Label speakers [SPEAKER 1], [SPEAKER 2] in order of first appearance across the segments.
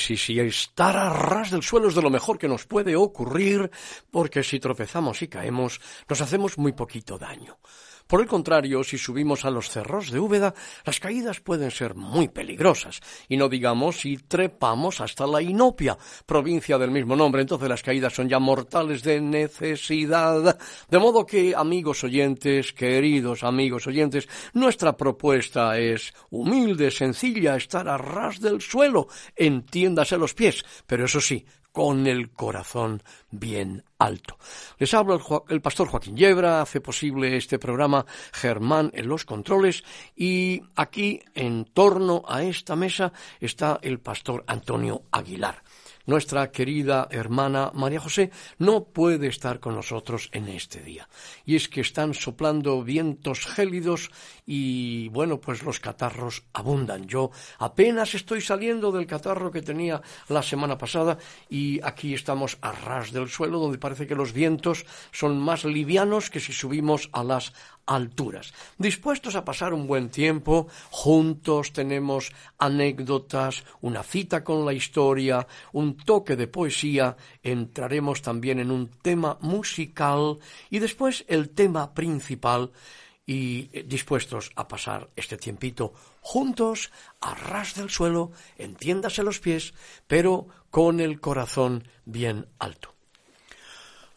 [SPEAKER 1] Sí, sí, estar a ras del suelo es de lo mejor que nos puede ocurrir, porque si tropezamos y caemos, nos hacemos muy poquito daño. Por el contrario, si subimos a los cerros de Úbeda, las caídas pueden ser muy peligrosas, y no digamos si trepamos hasta la Inopia, provincia del mismo nombre, entonces las caídas son ya mortales de necesidad. De modo que, amigos oyentes, queridos amigos oyentes, nuestra propuesta es humilde, sencilla, estar a ras del suelo, entiéndase los pies, pero eso sí, con el corazón bien alto. Les habla el, pastor Joaquín Yebra, hace posible este programa Germán en los controles y aquí en torno a esta mesa está el pastor Antonio Aguilar nuestra querida hermana María José no puede estar con nosotros en este día. Y es que están soplando vientos gélidos y bueno, pues los catarros abundan. Yo apenas estoy saliendo del catarro que tenía la semana pasada y aquí estamos a ras del suelo donde parece que los vientos son más livianos que si subimos a las alturas. Dispuestos a pasar un buen tiempo, juntos tenemos anécdotas, una cita con la historia, un toque de poesía, entraremos también en un tema musical y después el tema principal y eh, dispuestos a pasar este tiempito juntos, a ras del suelo, entiéndase los pies, pero con el corazón bien alto.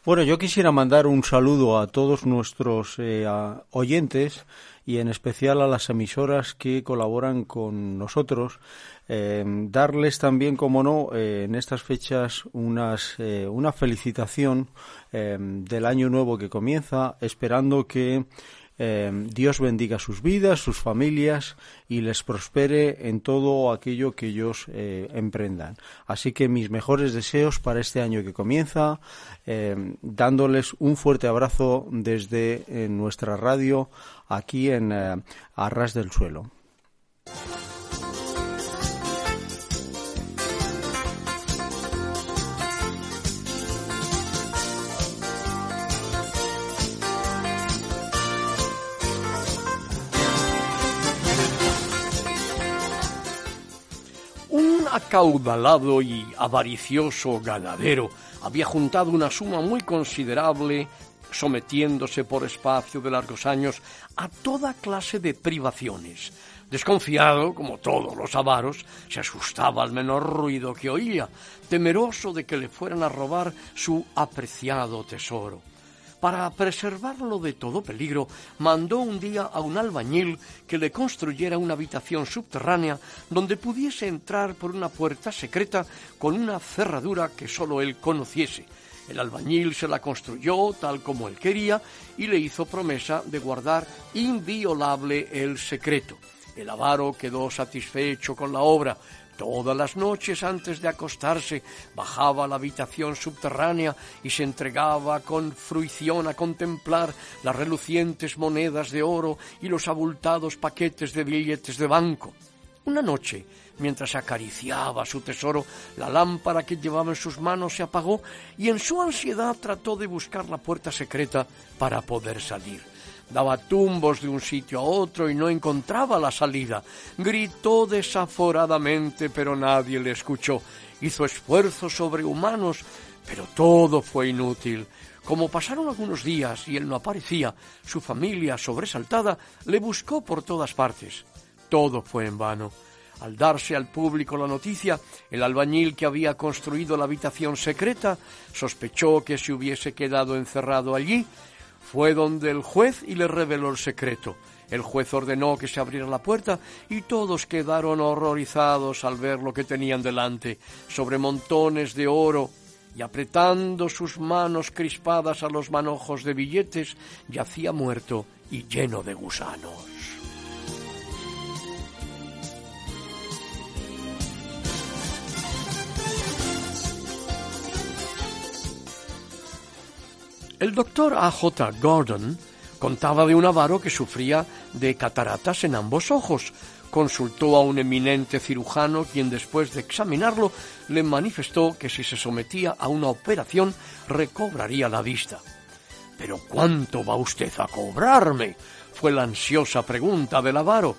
[SPEAKER 2] Bueno, yo quisiera mandar un saludo a todos nuestros eh, oyentes y en especial a las emisoras que colaboran con nosotros. Eh, darles también, como no, eh, en estas fechas unas, una felicitación del año nuevo que comienza, esperando que eh, Dios bendiga sus vidas, sus familias y les prospere en todo aquello que ellos eh, emprendan. Así que mis mejores deseos para este año que comienza, eh, dándoles un fuerte abrazo desde nuestra radio aquí en Arras del Suelo.
[SPEAKER 1] Acaudalado y avaricioso ganadero había juntado una suma muy considerable, sometiéndose por espacio de largos años a toda clase de privaciones. Desconfiado, como todos los avaros, se asustaba al menor ruido que oía, temeroso de que le fueran a robar su apreciado tesoro para preservarlo de todo peligro, mandó un día a un albañil que le construyera una habitación subterránea donde pudiese entrar por una puerta secreta con una cerradura que sólo él conociese. El albañil se la construyó tal como él quería y le hizo promesa de guardar inviolable el secreto. El avaro quedó satisfecho con la obra, Todas las noches antes de acostarse bajaba a la habitación subterránea y se entregaba con fruición a contemplar las relucientes monedas de oro y los abultados paquetes de billetes de banco. Una noche, mientras acariciaba su tesoro, la lámpara que llevaba en sus manos se apagó y en su ansiedad trató de buscar la puerta secreta para poder salir. Daba tumbos de un sitio a otro y no encontraba la salida. Gritó desaforadamente, pero nadie le escuchó. Hizo esfuerzos sobrehumanos, pero todo fue inútil. Como pasaron algunos días y él no aparecía, su familia, sobresaltada, le buscó por todas partes. Todo fue en vano. Al darse al público la noticia, el albañil que había construido la habitación secreta sospechó que se hubiese quedado encerrado allí. Fue donde el juez y le reveló el secreto. El juez ordenó que se abriera la puerta y todos quedaron horrorizados al ver lo que tenían delante, sobre montones de oro, y apretando sus manos crispadas a los manojos de billetes, yacía muerto y lleno de gusanos. El doctor A. J. Gordon contaba de un avaro que sufría de cataratas en ambos ojos, consultó a un eminente cirujano quien después de examinarlo le manifestó que si se sometía a una operación recobraría la vista. ¿Pero cuánto va usted a cobrarme? fue la ansiosa pregunta del avaro.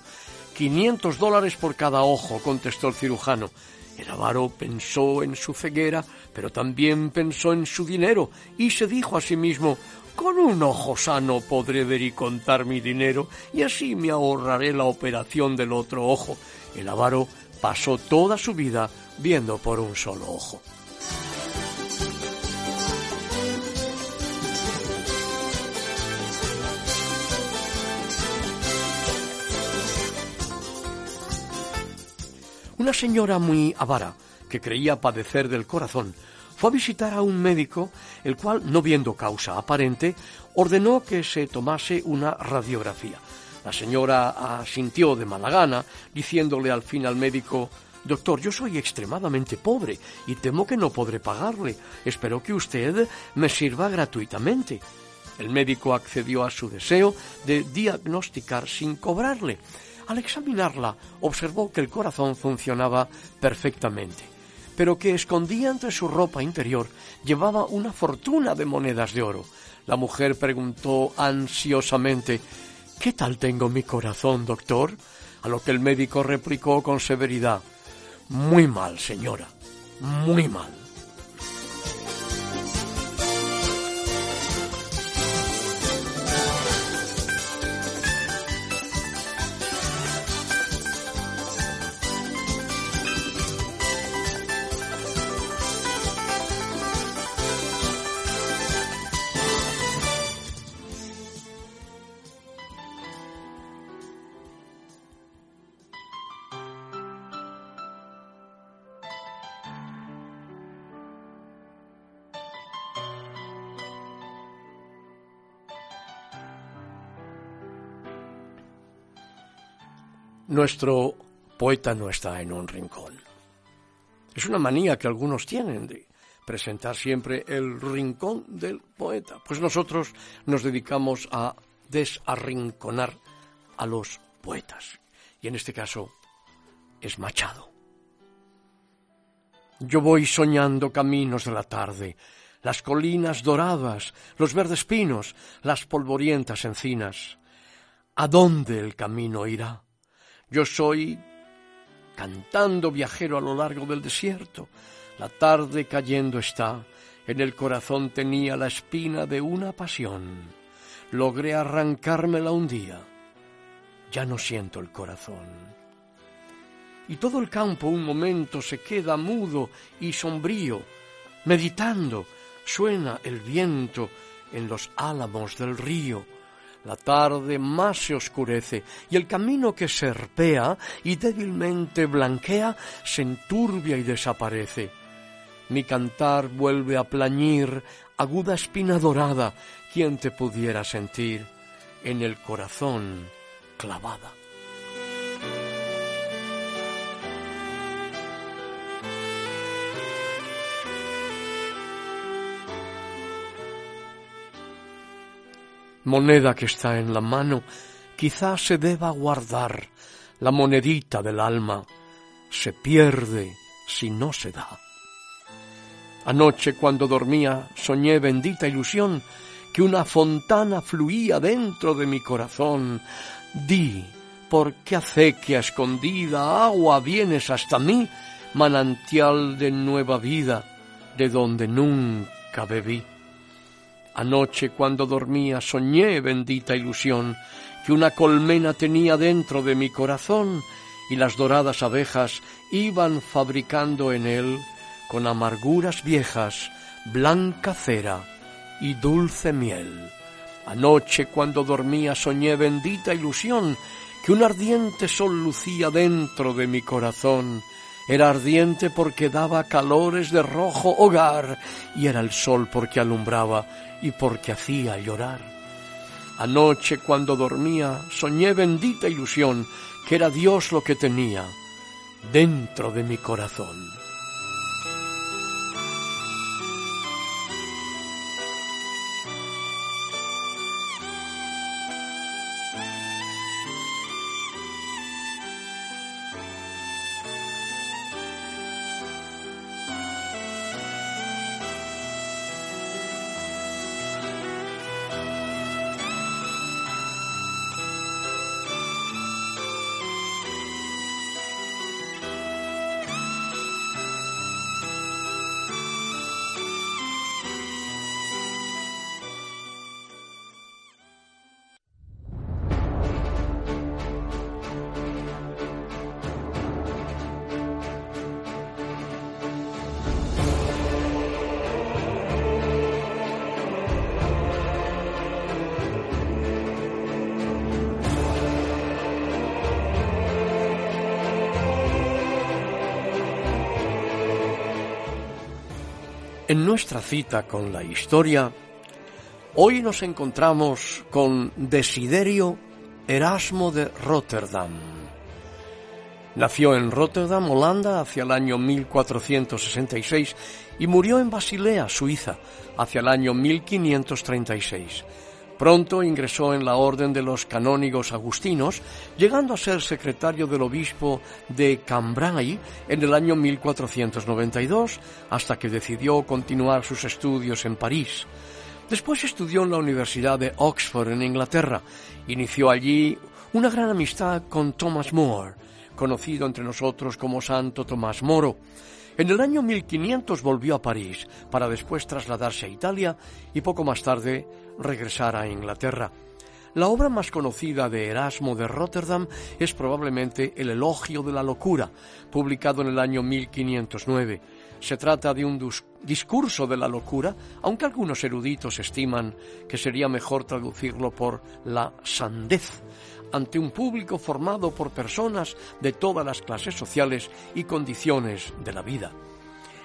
[SPEAKER 1] Quinientos dólares por cada ojo, contestó el cirujano. El avaro pensó en su ceguera, pero también pensó en su dinero y se dijo a sí mismo con un ojo sano podré ver y contar mi dinero y así me ahorraré la operación del otro ojo. El avaro pasó toda su vida viendo por un solo ojo. Una señora muy avara, que creía padecer del corazón, fue a visitar a un médico, el cual, no viendo causa aparente, ordenó que se tomase una radiografía. La señora asintió de mala gana, diciéndole al fin al médico Doctor, yo soy extremadamente pobre y temo que no podré pagarle. Espero que usted me sirva gratuitamente. El médico accedió a su deseo de diagnosticar sin cobrarle. Al examinarla, observó que el corazón funcionaba perfectamente pero que escondía entre su ropa interior llevaba una fortuna de monedas de oro. La mujer preguntó ansiosamente ¿Qué tal tengo mi corazón, doctor? A lo que el médico replicó con severidad Muy mal, señora, muy mal. Nuestro poeta no está en un rincón. Es una manía que algunos tienen de presentar siempre el rincón del poeta. Pues nosotros nos dedicamos a desarrinconar a los poetas. Y en este caso es Machado. Yo voy soñando caminos de la tarde, las colinas doradas, los verdes pinos, las polvorientas encinas. ¿A dónde el camino irá? Yo soy cantando viajero a lo largo del desierto. La tarde cayendo está. En el corazón tenía la espina de una pasión. Logré arrancármela un día. Ya no siento el corazón. Y todo el campo un momento se queda mudo y sombrío, meditando. Suena el viento en los álamos del río la tarde más se oscurece y el camino que serpea y débilmente blanquea se enturbia y desaparece. Mi cantar vuelve a plañir, aguda espina dorada, quien te pudiera sentir en el corazón clavada. Moneda que está en la mano, quizá se deba guardar. La monedita del alma se pierde si no se da. Anoche cuando dormía soñé bendita ilusión que una fontana fluía dentro de mi corazón. Di, ¿por qué acequia escondida agua vienes hasta mí, manantial de nueva vida, de donde nunca bebí? Anoche cuando dormía soñé, bendita ilusión, que una colmena tenía dentro de mi corazón y las doradas abejas iban fabricando en él, con amarguras viejas, blanca cera y dulce miel. Anoche cuando dormía soñé bendita ilusión, que un ardiente sol lucía dentro de mi corazón. Era ardiente porque daba calores de rojo hogar, y era el sol porque alumbraba y porque hacía llorar. Anoche cuando dormía soñé bendita ilusión, que era Dios lo que tenía dentro de mi corazón. En nuestra cita con la historia, hoy nos encontramos con Desiderio Erasmo de Rotterdam. Nació en Rotterdam, Holanda, hacia el año 1466 y murió en Basilea, Suiza, hacia el año 1536. Pronto ingresó en la orden de los canónigos agustinos, llegando a ser secretario del obispo de Cambrai en el año 1492, hasta que decidió continuar sus estudios en París. Después estudió en la Universidad de Oxford en Inglaterra. Inició allí una gran amistad con Thomas More, conocido entre nosotros como Santo Tomás Moro. En el año 1500 volvió a París para después trasladarse a Italia y poco más tarde regresar a Inglaterra. La obra más conocida de Erasmo de Rotterdam es probablemente El Elogio de la Locura, publicado en el año 1509. Se trata de un discurso de la locura, aunque algunos eruditos estiman que sería mejor traducirlo por la sandez, ante un público formado por personas de todas las clases sociales y condiciones de la vida.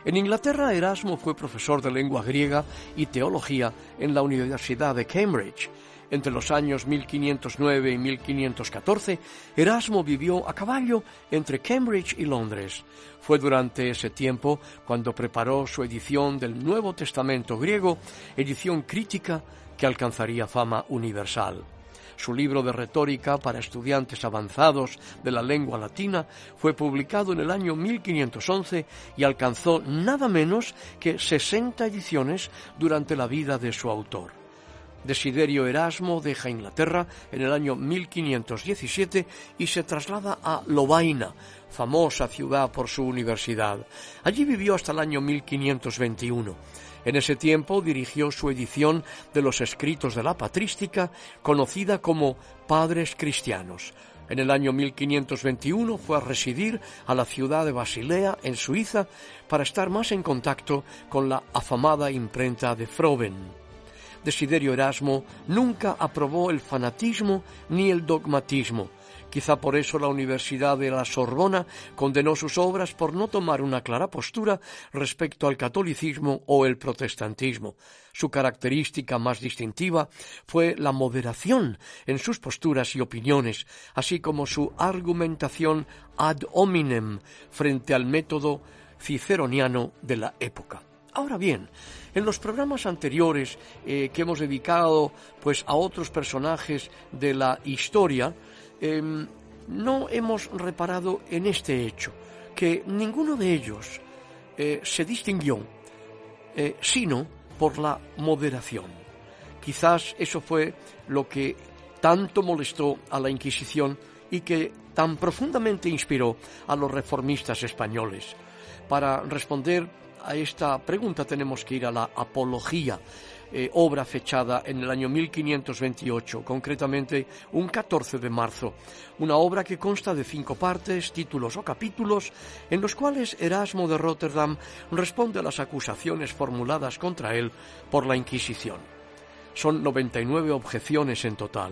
[SPEAKER 1] En Inglaterra, Erasmo fue profesor de lengua griega y teología en la Universidad de Cambridge. Entre los años 1509 y 1514, Erasmo vivió a caballo entre Cambridge y Londres. Fue durante ese tiempo cuando preparó su edición del Nuevo Testamento griego, edición crítica que alcanzaría fama universal. Su libro de retórica para estudiantes avanzados de la lengua latina fue publicado en el año 1511 y alcanzó nada menos que 60 ediciones durante la vida de su autor. Desiderio Erasmo deja Inglaterra en el año 1517 y se traslada a Lovaina, famosa ciudad por su universidad. Allí vivió hasta el año 1521. En ese tiempo dirigió su edición de los escritos de la patrística, conocida como Padres Cristianos. En el año 1521 fue a residir a la ciudad de Basilea, en Suiza, para estar más en contacto con la afamada imprenta de Froben. Desiderio Erasmo nunca aprobó el fanatismo ni el dogmatismo, Quizá por eso la Universidad de la Sorbona condenó sus obras por no tomar una clara postura respecto al catolicismo o el protestantismo. Su característica más distintiva fue la moderación en sus posturas y opiniones, así como su argumentación ad hominem frente al método ciceroniano de la época. Ahora bien, en los programas anteriores eh, que hemos dedicado pues a otros personajes de la historia, Em, no hemos reparado en este hecho, que ninguno de ellos eh, se distinguió, eh, sino por la moderación. Quizás eso fue lo que tanto molestó a la Inquisición y que tan profundamente inspiró a los reformistas españoles. Para responder a esta pregunta tenemos que ir a la apología eh, obra fechada en el año 1528, concretamente un 14 de marzo. Una obra que consta de cinco partes, títulos o capítulos, en los cuales Erasmo de Rotterdam responde a las acusaciones formuladas contra él por la Inquisición. Son 99 objeciones en total.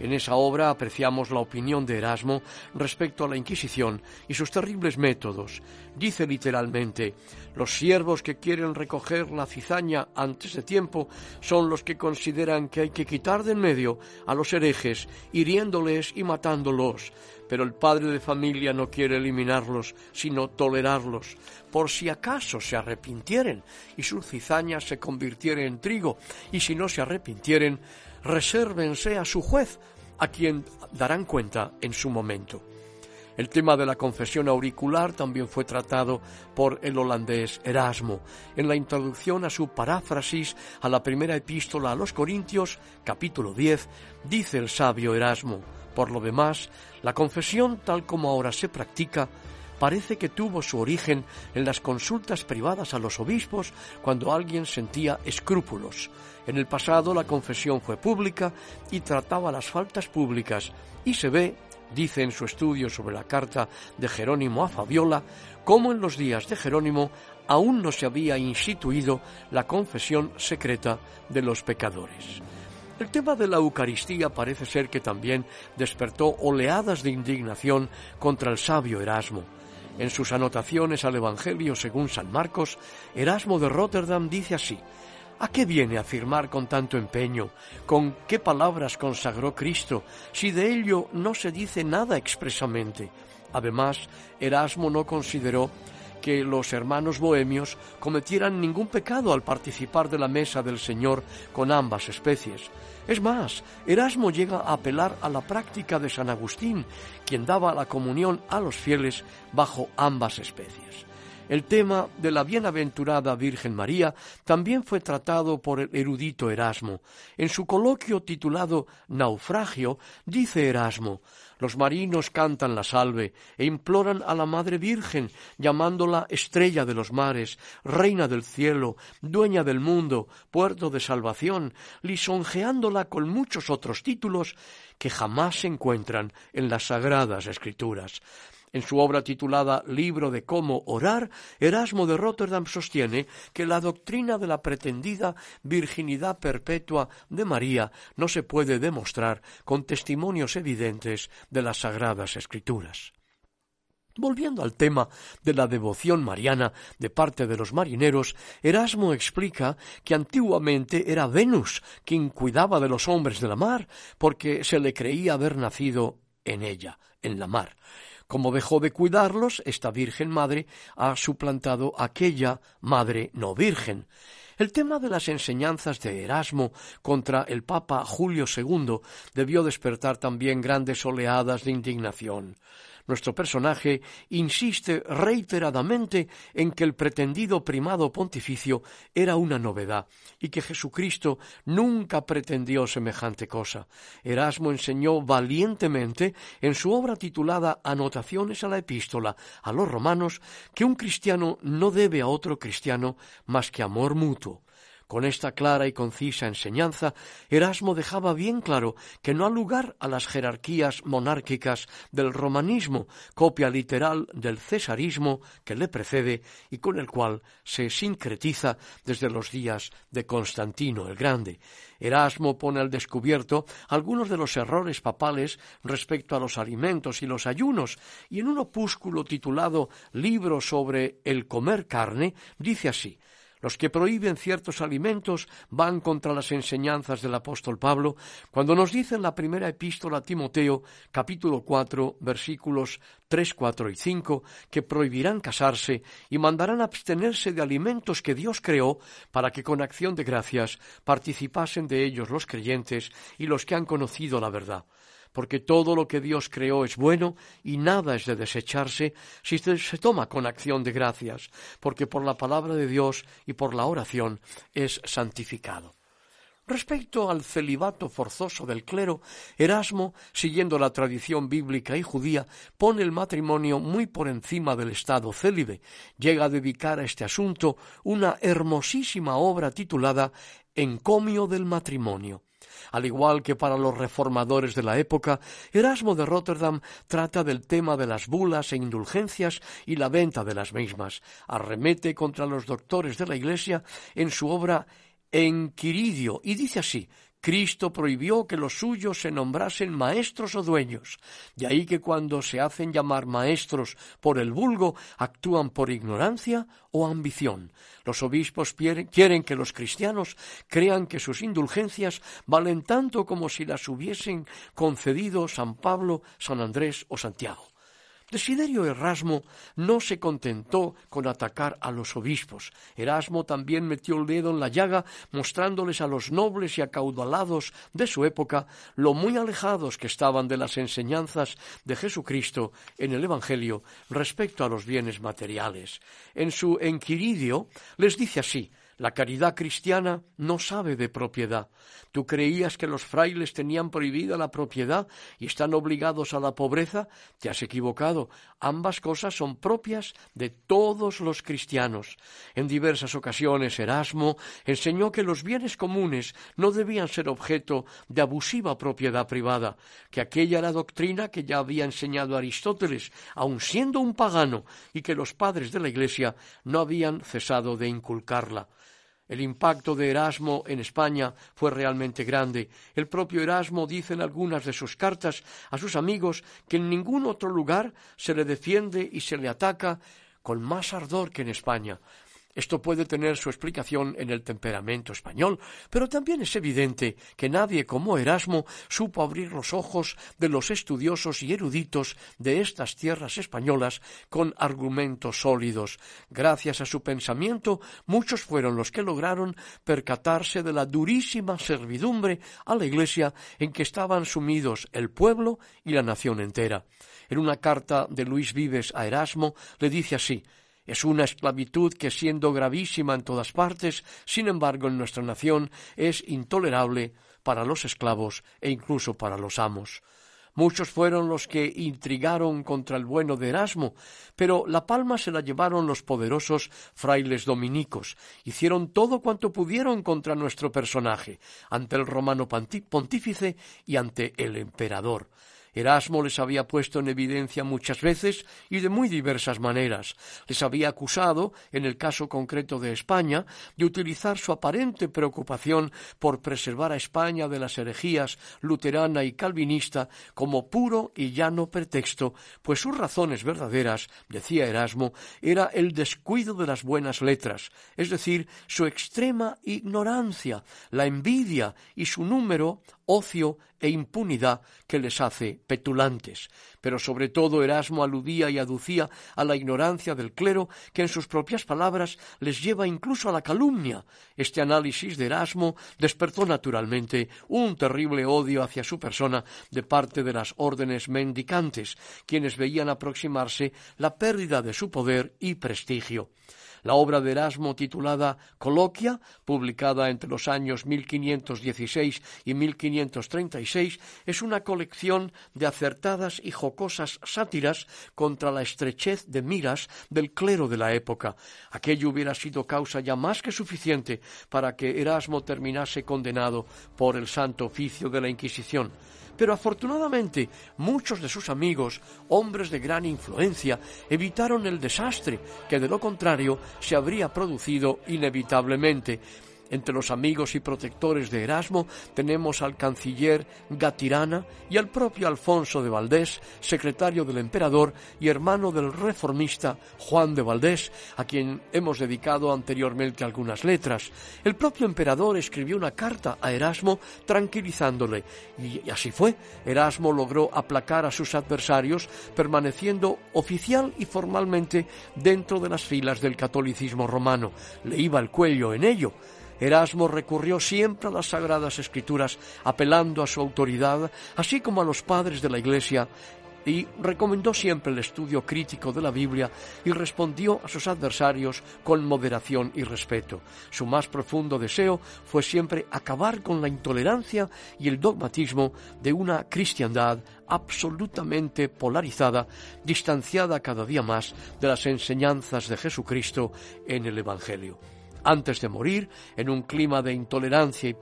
[SPEAKER 1] En esa obra apreciamos la opinión de Erasmo respecto a la Inquisición y sus terribles métodos. Dice literalmente, los siervos que quieren recoger la cizaña antes de tiempo son los que consideran que hay que quitar de en medio a los herejes, hiriéndoles y matándolos. Pero el padre de familia no quiere eliminarlos, sino tolerarlos, por si acaso se arrepintieren y su cizaña se convirtiere en trigo, y si no se arrepintieren, resérvense a su juez, a quien darán cuenta en su momento. El tema de la confesión auricular también fue tratado por el holandés Erasmo en la introducción a su paráfrasis a la primera epístola a los Corintios, capítulo 10, dice el sabio Erasmo, por lo demás, la confesión tal como ahora se practica parece que tuvo su origen en las consultas privadas a los obispos cuando alguien sentía escrúpulos. En el pasado la confesión fue pública y trataba las faltas públicas y se ve, dice en su estudio sobre la carta de Jerónimo a Fabiola, cómo en los días de Jerónimo aún no se había instituido la confesión secreta de los pecadores. El tema de la Eucaristía parece ser que también despertó oleadas de indignación contra el sabio Erasmo. En sus anotaciones al Evangelio según San Marcos, Erasmo de Rotterdam dice así, ¿A qué viene afirmar con tanto empeño? ¿Con qué palabras consagró Cristo si de ello no se dice nada expresamente? Además, Erasmo no consideró que los hermanos bohemios cometieran ningún pecado al participar de la mesa del Señor con ambas especies. Es más, Erasmo llega a apelar a la práctica de San Agustín, quien daba la comunión a los fieles bajo ambas especies. El tema de la bienaventurada Virgen María también fue tratado por el erudito Erasmo. En su coloquio titulado Naufragio, dice Erasmo, los marinos cantan la salve e imploran a la Madre Virgen, llamándola estrella de los mares, reina del cielo, dueña del mundo, puerto de salvación, lisonjeándola con muchos otros títulos que jamás se encuentran en las sagradas escrituras. En su obra titulada Libro de cómo orar, Erasmo de Rotterdam sostiene que la doctrina de la pretendida virginidad perpetua de María no se puede demostrar con testimonios evidentes de las sagradas escrituras. Volviendo al tema de la devoción mariana de parte de los marineros, Erasmo explica que antiguamente era Venus quien cuidaba de los hombres de la mar, porque se le creía haber nacido en ella, en la mar. Como dejó de cuidarlos, esta Virgen Madre ha suplantado aquella Madre no Virgen. El tema de las enseñanzas de Erasmo contra el Papa Julio II debió despertar también grandes oleadas de indignación. Nuestro personaje insiste reiteradamente en que el pretendido primado pontificio era una novedad y que Jesucristo nunca pretendió semejante cosa. Erasmo enseñó valientemente en su obra titulada Anotaciones a la epístola a los romanos que un cristiano no debe a otro cristiano más que amor mutuo. Con esta clara y concisa enseñanza, Erasmo dejaba bien claro que no ha lugar a las jerarquías monárquicas del romanismo, copia literal del cesarismo que le precede y con el cual se sincretiza desde los días de Constantino el Grande. Erasmo pone al descubierto algunos de los errores papales respecto a los alimentos y los ayunos, y en un opúsculo titulado Libro sobre el comer carne, dice así los que prohíben ciertos alimentos van contra las enseñanzas del apóstol Pablo. Cuando nos dice en la primera epístola a Timoteo, capítulo 4, versículos 3, 4 y 5, que prohibirán casarse y mandarán abstenerse de alimentos que Dios creó para que con acción de gracias participasen de ellos los creyentes y los que han conocido la verdad porque todo lo que Dios creó es bueno y nada es de desecharse si se toma con acción de gracias, porque por la palabra de Dios y por la oración es santificado. Respecto al celibato forzoso del clero, Erasmo, siguiendo la tradición bíblica y judía, pone el matrimonio muy por encima del estado célibe. Llega a dedicar a este asunto una hermosísima obra titulada encomio del matrimonio. Al igual que para los reformadores de la época, Erasmo de Rotterdam trata del tema de las bulas e indulgencias y la venta de las mismas. Arremete contra los doctores de la Iglesia en su obra Enquiridio y dice así Cristo prohibió que los suyos se nombrasen maestros o dueños. De ahí que cuando se hacen llamar maestros por el vulgo, actúan por ignorancia o ambición. Los obispos quieren que los cristianos crean que sus indulgencias valen tanto como si las hubiesen concedido San Pablo, San Andrés o Santiago. Desiderio Erasmo no se contentó con atacar a los obispos. Erasmo también metió el dedo en la llaga, mostrándoles a los nobles y acaudalados de su época lo muy alejados que estaban de las enseñanzas de Jesucristo en el Evangelio respecto a los bienes materiales. En su Enquiridio les dice así la caridad cristiana no sabe de propiedad. Tú creías que los frailes tenían prohibida la propiedad y están obligados a la pobreza. Te has equivocado. Ambas cosas son propias de todos los cristianos. En diversas ocasiones Erasmo enseñó que los bienes comunes no debían ser objeto de abusiva propiedad privada, que aquella era doctrina que ya había enseñado Aristóteles, aun siendo un pagano, y que los padres de la Iglesia no habían cesado de inculcarla. El impacto de Erasmo en España fue realmente grande. El propio Erasmo dice en algunas de sus cartas a sus amigos que en ningún otro lugar se le defiende y se le ataca con más ardor que en España. Esto puede tener su explicación en el temperamento español, pero también es evidente que nadie como Erasmo supo abrir los ojos de los estudiosos y eruditos de estas tierras españolas con argumentos sólidos. Gracias a su pensamiento, muchos fueron los que lograron percatarse de la durísima servidumbre a la Iglesia en que estaban sumidos el pueblo y la nación entera. En una carta de Luis Vives a Erasmo le dice así es una esclavitud que, siendo gravísima en todas partes, sin embargo en nuestra nación es intolerable para los esclavos e incluso para los amos. Muchos fueron los que intrigaron contra el bueno de Erasmo, pero la palma se la llevaron los poderosos frailes dominicos. Hicieron todo cuanto pudieron contra nuestro personaje, ante el romano pontífice y ante el emperador. Erasmo les había puesto en evidencia muchas veces y de muy diversas maneras. Les había acusado, en el caso concreto de España, de utilizar su aparente preocupación por preservar a España de las herejías luterana y calvinista como puro y llano pretexto, pues sus razones verdaderas, decía Erasmo, era el descuido de las buenas letras, es decir, su extrema ignorancia, la envidia y su número ocio e impunidad que les hace petulantes. Pero sobre todo Erasmo aludía y aducía a la ignorancia del clero que en sus propias palabras les lleva incluso a la calumnia. Este análisis de Erasmo despertó naturalmente un terrible odio hacia su persona de parte de las órdenes mendicantes, quienes veían aproximarse la pérdida de su poder y prestigio. La obra de Erasmo titulada Coloquia, publicada entre los años 1516 y 1536, es una colección de acertadas y jocosas sátiras contra la estrechez de miras del clero de la época. Aquello hubiera sido causa ya más que suficiente para que Erasmo terminase condenado por el santo oficio de la Inquisición pero afortunadamente muchos de sus amigos, hombres de gran influencia, evitaron el desastre que de lo contrario se habría producido inevitablemente entre los amigos y protectores de Erasmo tenemos al canciller Gatirana y al propio Alfonso de Valdés, secretario del emperador y hermano del reformista Juan de Valdés, a quien hemos dedicado anteriormente algunas letras. El propio emperador escribió una carta a Erasmo tranquilizándole, y así fue. Erasmo logró aplacar a sus adversarios, permaneciendo oficial y formalmente dentro de las filas del catolicismo romano. Le iba el cuello en ello. Erasmo recurrió siempre a las sagradas escrituras, apelando a su autoridad, así como a los padres de la Iglesia, y recomendó siempre el estudio crítico de la Biblia y respondió a sus adversarios con moderación y respeto. Su más profundo deseo fue siempre acabar con la intolerancia y el dogmatismo de una cristiandad absolutamente polarizada, distanciada cada día más de las enseñanzas de Jesucristo en el Evangelio.
[SPEAKER 3] Antes de morir en un clima de intolerancia y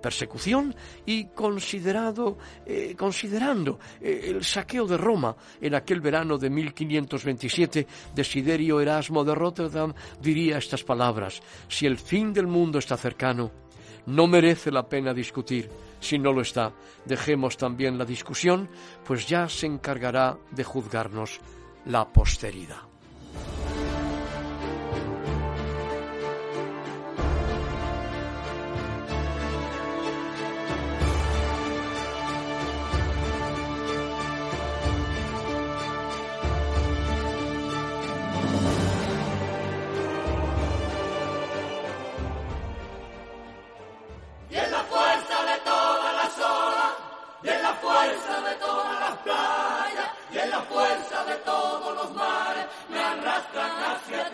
[SPEAKER 3] persecución y considerado, eh, considerando eh, el saqueo de Roma en aquel verano de 1527, Desiderio Erasmo de Rotterdam diría estas palabras, si el fin del mundo está cercano, no merece la pena discutir. Si no lo está, dejemos también la discusión, pues ya se encargará de juzgarnos la posteridad.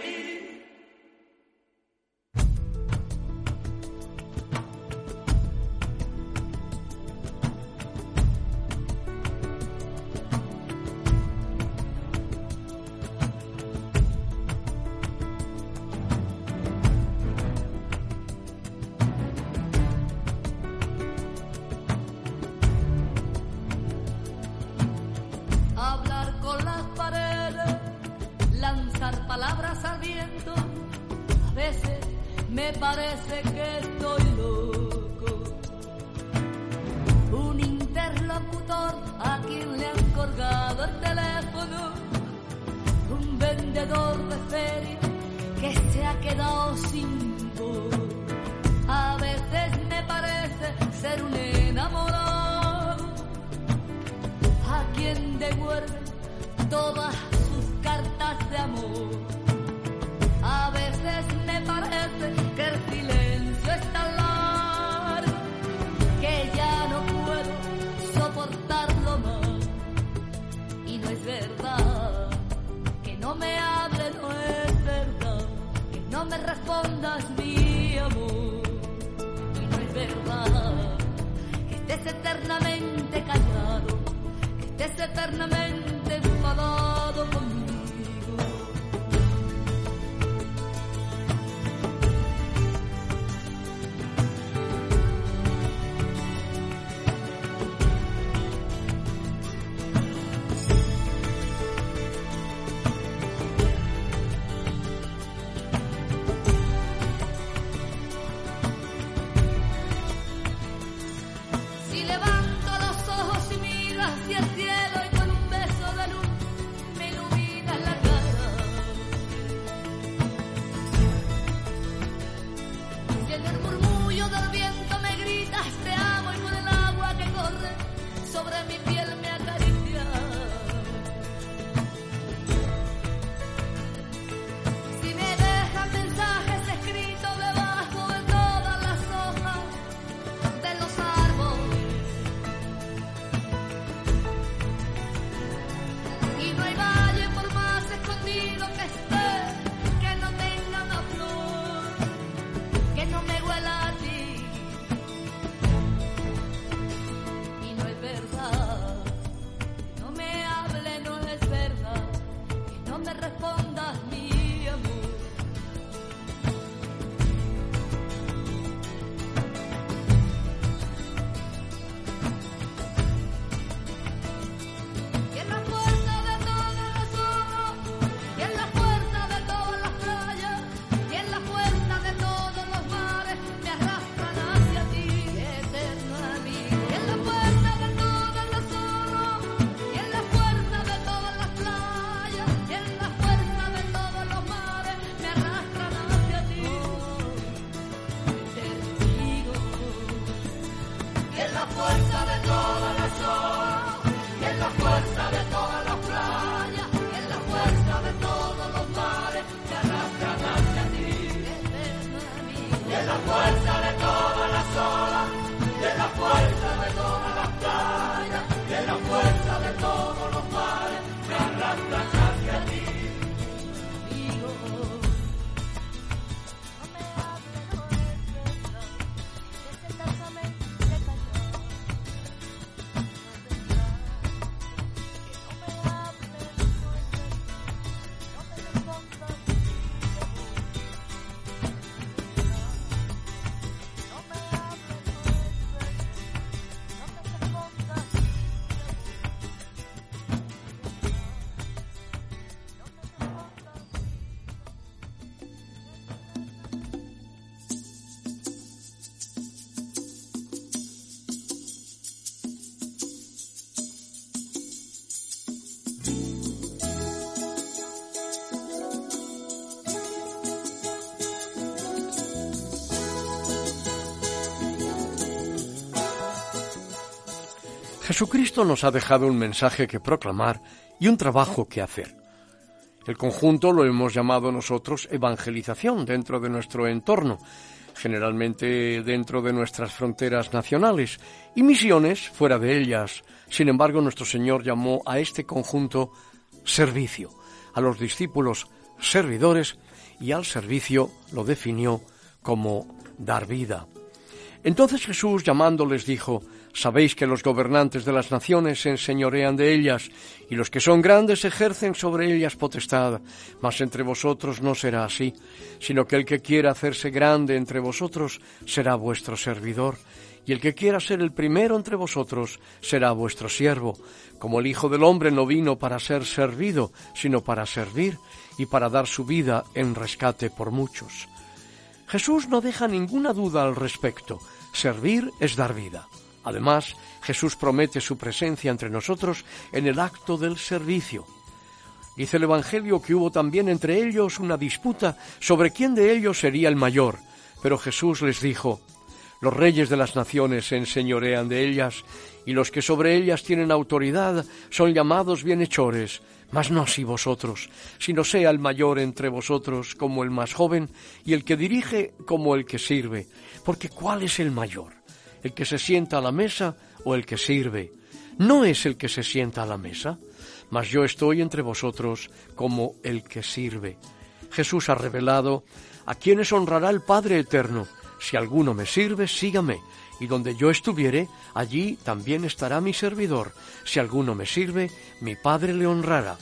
[SPEAKER 3] You. me parece que estoy loco. Un interlocutor a quien le han colgado el teléfono, un vendedor de feria que se ha quedado sin voz. A veces me parece ser un enamorado a quien devuelve todas sus cartas de amor. mandas mi amor. Y no es verdad que estés eternamente callado, que estés eternamente enfadado conmigo.
[SPEAKER 1] Jesucristo nos ha dejado un mensaje que proclamar y un trabajo que hacer. El conjunto lo hemos llamado nosotros evangelización dentro de nuestro entorno, generalmente dentro de nuestras fronteras nacionales, y misiones fuera de ellas. Sin embargo, nuestro Señor llamó a este conjunto servicio, a los discípulos servidores y al servicio lo definió como dar vida. Entonces Jesús llamándoles dijo, Sabéis que los gobernantes de las naciones se enseñorean de ellas, y los que son grandes ejercen sobre ellas potestad. Mas entre vosotros no será así, sino que el que quiera hacerse grande entre vosotros será vuestro servidor, y el que quiera ser el primero entre vosotros será vuestro siervo, como el Hijo del Hombre no vino para ser servido, sino para servir, y para dar su vida en rescate por muchos. Jesús no deja ninguna duda al respecto. Servir es dar vida. Además, Jesús promete su presencia entre nosotros en el acto del servicio. Dice el Evangelio que hubo también entre ellos una disputa sobre quién de ellos sería el mayor, pero Jesús les dijo, los reyes de las naciones se enseñorean de ellas, y los que sobre ellas tienen autoridad son llamados bienhechores, mas no así vosotros, sino sea el mayor entre vosotros como el más joven, y el que dirige como el que sirve, porque ¿cuál es el mayor? El que se sienta a la mesa o el que sirve. No es el que se sienta a la mesa, mas yo estoy entre vosotros como el que sirve. Jesús ha revelado a quienes honrará el Padre Eterno. Si alguno me sirve, sígame, y donde yo estuviere, allí también estará mi servidor. Si alguno me sirve, mi Padre le honrará.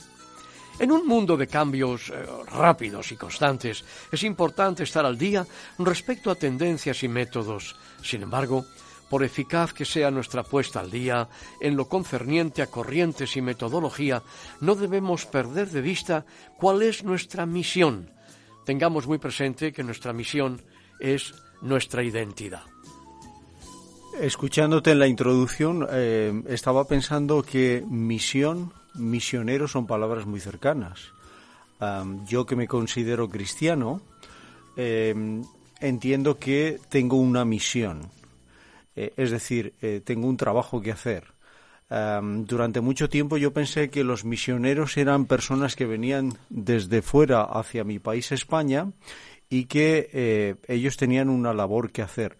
[SPEAKER 1] En un mundo de cambios eh, rápidos y constantes, es importante estar al día respecto a tendencias y métodos. Sin embargo, por eficaz que sea nuestra puesta al día en lo concerniente a corrientes y metodología, no debemos perder de vista cuál es nuestra misión. Tengamos muy presente que nuestra misión es nuestra identidad.
[SPEAKER 2] Escuchándote en la introducción, eh, estaba pensando que misión, misionero son palabras muy cercanas. yo que me considero cristiano, eh, entiendo que tengo una misión. Eh, es decir, eh, tengo un trabajo que hacer. durante mucho tiempo yo pensé que los misioneros eran personas que venían desde fuera hacia mi país España y que eh, ellos tenían una labor que hacer.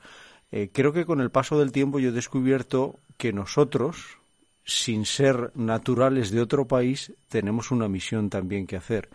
[SPEAKER 2] creo que con el paso del tiempo yo he descubierto que nosotros, sin ser naturales de otro país, tenemos una misión también que hacer.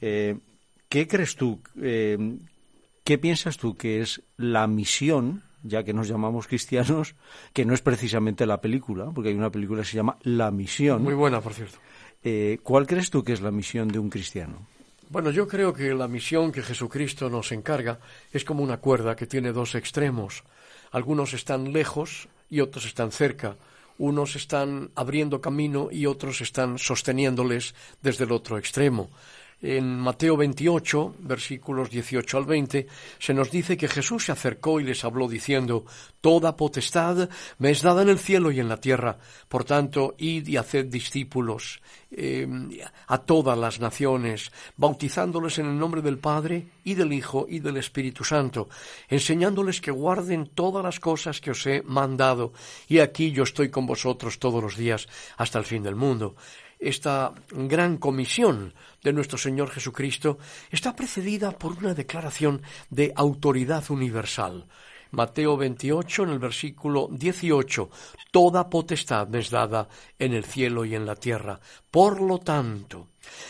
[SPEAKER 2] ¿Qué crees tú? ¿Qué piensas tú que es la misión ya que nos llamamos cristianos, que no es precisamente la película, porque hay una película que se llama La Misión.
[SPEAKER 1] Muy buena, por cierto.
[SPEAKER 2] Eh, ¿Cuál crees tú que es la misión de un cristiano?
[SPEAKER 1] Bueno, yo creo que la misión que Jesucristo nos encarga es como una cuerda que tiene dos extremos. Algunos están lejos y otros están cerca. Unos están abriendo camino y otros están sosteniéndoles desde el otro extremo. En Mateo 28, versículos 18 al 20, se nos dice que Jesús se acercó y les habló diciendo, Toda potestad me es dada en el cielo y en la tierra. Por tanto, id y haced discípulos eh, a todas las naciones, bautizándoles en el nombre del Padre y del Hijo y del Espíritu Santo, enseñándoles que guarden todas las cosas que os he mandado. Y aquí yo estoy con vosotros todos los días hasta el fin del mundo esta gran comisión de nuestro Señor Jesucristo está precedida por una declaración de autoridad universal. Mateo 28, en el versículo 18, Toda potestad me es dada en el cielo y en la tierra. Por lo tanto,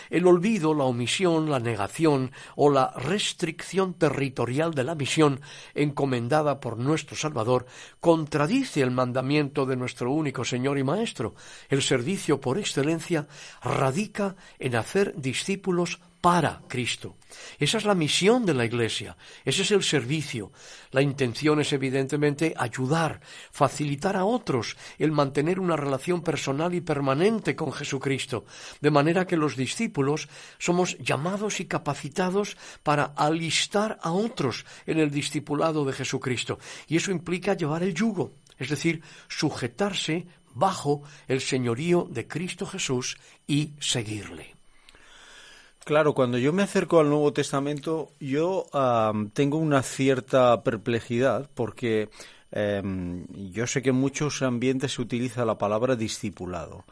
[SPEAKER 1] el olvido, la omisión, la negación o la restricción territorial de la misión encomendada por nuestro Salvador contradice el mandamiento de nuestro único Señor y Maestro. El servicio por excelencia radica en hacer discípulos para Cristo. Esa es la misión de la Iglesia, ese es el servicio. La intención es evidentemente ayudar, facilitar a otros el mantener una relación personal y permanente con Jesucristo, de manera que los discípulos somos llamados y capacitados para alistar a otros en el discipulado de Jesucristo. Y eso implica llevar el yugo, es decir, sujetarse bajo el señorío de Cristo Jesús y seguirle.
[SPEAKER 2] Claro, cuando yo me acerco al Nuevo Testamento, yo tengo una cierta perplejidad porque Em, yo sé que en muchos ambientes se utiliza la palabra discipulado,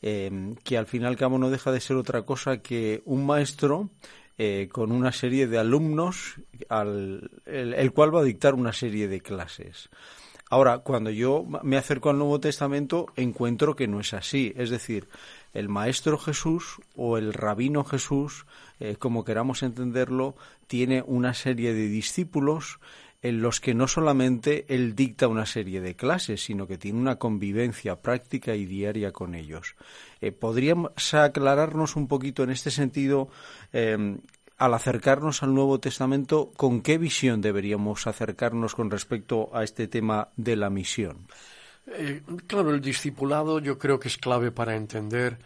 [SPEAKER 2] em, que al final y al cabo no deja de ser otra cosa que un maestro eh, con una serie de alumnos, al, el, cual va a dictar una serie de clases. Ahora, cuando yo me acerco al Nuevo Testamento, encuentro que no es así. Es decir, el Maestro Jesús o el Rabino Jesús, eh, como queramos entenderlo, tiene una serie de discípulos en los que no solamente él dicta una serie de clases, sino que tiene una convivencia práctica y diaria con ellos. Eh, ¿Podríamos aclararnos un poquito en este sentido, eh, al acercarnos al Nuevo Testamento, con qué visión deberíamos acercarnos con respecto a este tema de la misión?
[SPEAKER 1] Eh, claro, el discipulado yo creo que es clave para entender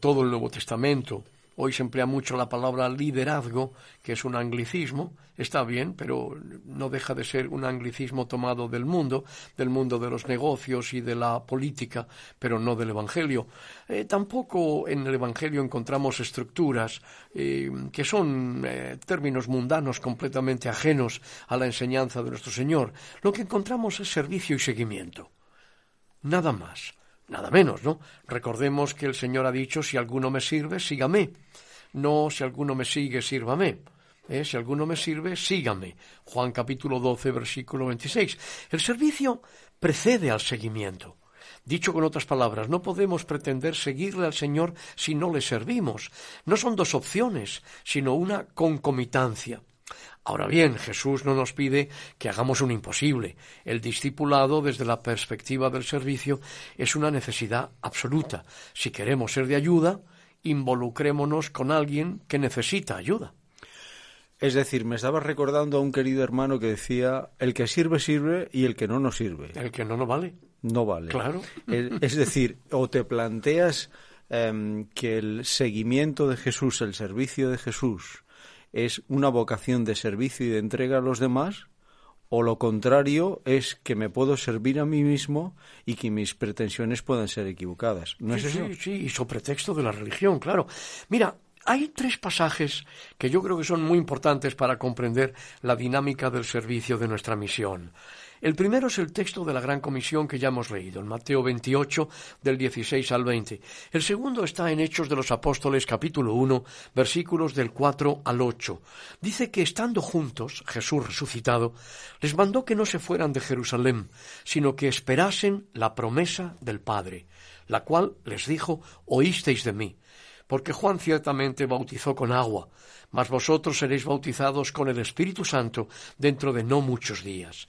[SPEAKER 1] todo el Nuevo Testamento. Hoy se emplea mucho la palabra liderazgo, que es un anglicismo, está bien, pero no deja de ser un anglicismo tomado del mundo, del mundo de los negocios y de la política, pero no del Evangelio. Eh, tampoco en el Evangelio encontramos estructuras eh, que son eh, términos mundanos completamente ajenos a la enseñanza de nuestro Señor. Lo que encontramos es servicio y seguimiento. Nada más. Nada menos, ¿no? Recordemos que el Señor ha dicho, si alguno me sirve, sígame. No, si alguno me sigue, sírvame. ¿Eh? Si alguno me sirve, sígame. Juan capítulo 12, versículo 26. El servicio precede al seguimiento. Dicho con otras palabras, no podemos pretender seguirle al Señor si no le servimos. No son dos opciones, sino una concomitancia. Ahora bien, Jesús no nos pide que hagamos un imposible. El discipulado, desde la perspectiva del servicio, es una necesidad absoluta. Si queremos ser de ayuda, involucrémonos con alguien que necesita ayuda.
[SPEAKER 2] Es decir, me estaba recordando a un querido hermano que decía, el que sirve, sirve y el que no, no sirve.
[SPEAKER 1] El que no, no vale.
[SPEAKER 2] No vale.
[SPEAKER 1] Claro.
[SPEAKER 2] Es decir, o te planteas em, que el seguimiento de Jesús, el servicio de Jesús, es una vocación de servicio y de entrega a los demás, o lo contrario es que me puedo servir a mí mismo y que mis pretensiones puedan ser equivocadas. ¿No
[SPEAKER 1] sí,
[SPEAKER 2] es eso?
[SPEAKER 1] Sí, sí, y sobre pretexto de la religión, claro. Mira, hay tres pasajes que yo creo que son muy importantes para comprender la dinámica del servicio de nuestra misión. El primero es el texto de la Gran Comisión que ya hemos leído, en Mateo 28, del 16 al 20. El segundo está en Hechos de los Apóstoles, capítulo 1, versículos del 4 al 8. Dice que estando juntos, Jesús resucitado, les mandó que no se fueran de Jerusalén, sino que esperasen la promesa del Padre, la cual les dijo, oísteis de mí porque Juan ciertamente bautizó con agua, mas vosotros seréis bautizados con el Espíritu Santo dentro de no muchos días.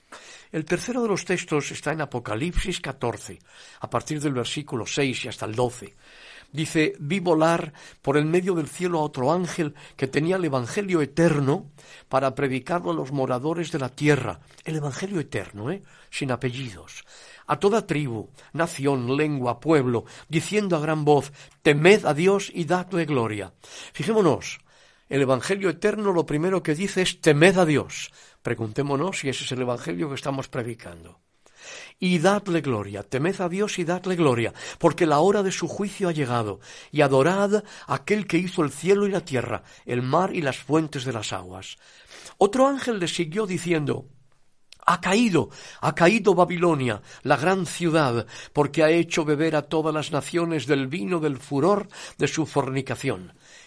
[SPEAKER 1] El tercero de los textos está en Apocalipsis 14, a partir del versículo 6 y hasta el 12. Dice, vi volar por el medio del cielo a otro ángel que tenía el Evangelio eterno para predicarlo a los moradores de la tierra. El Evangelio eterno, ¿eh? Sin apellidos. A toda tribu, nación, lengua, pueblo, diciendo a gran voz, temed a Dios y dadle gloria. Fijémonos, el Evangelio eterno lo primero que dice es temed a Dios. Preguntémonos si ese es el Evangelio que estamos predicando. Y dadle gloria, temed a Dios y dadle gloria, porque la hora de su juicio ha llegado, y adorad a aquel que hizo el cielo y la tierra, el mar y las fuentes de las aguas. Otro ángel le siguió diciendo, ha caído, ha caído Babilonia, la gran ciudad, porque ha hecho beber a todas las naciones del vino del furor de su fornicación.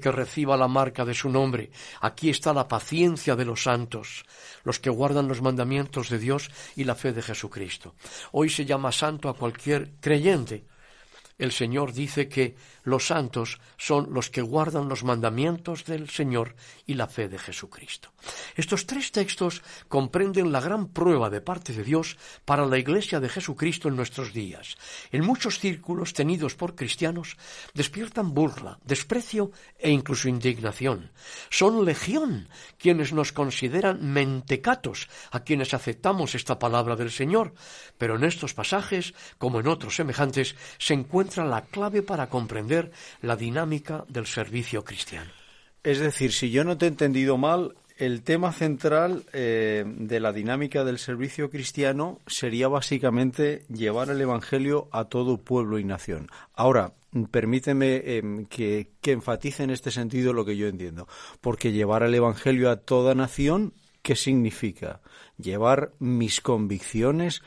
[SPEAKER 1] que reciba la marca de su nombre. Aquí está la paciencia de los santos, los que guardan los mandamientos de Dios y la fe de Jesucristo. Hoy se llama santo a cualquier creyente. El Señor dice que los santos son los que guardan los mandamientos del Señor y la fe de Jesucristo. Estos tres textos comprenden la gran prueba de parte de Dios para la Iglesia de Jesucristo en nuestros días. En muchos círculos tenidos por cristianos despiertan burla, desprecio e incluso indignación. Son legión quienes nos consideran mentecatos a quienes aceptamos esta palabra del Señor, pero en estos pasajes, como en otros semejantes, se encuentra la clave para comprender la dinámica del servicio cristiano.
[SPEAKER 2] Es decir, si yo no te he entendido mal, el tema central eh, de la dinámica del servicio cristiano sería básicamente llevar el Evangelio a todo pueblo y nación. Ahora, permíteme em, que, que enfatice en este sentido lo que yo entiendo, porque llevar el Evangelio a toda nación, ¿qué significa? Llevar mis convicciones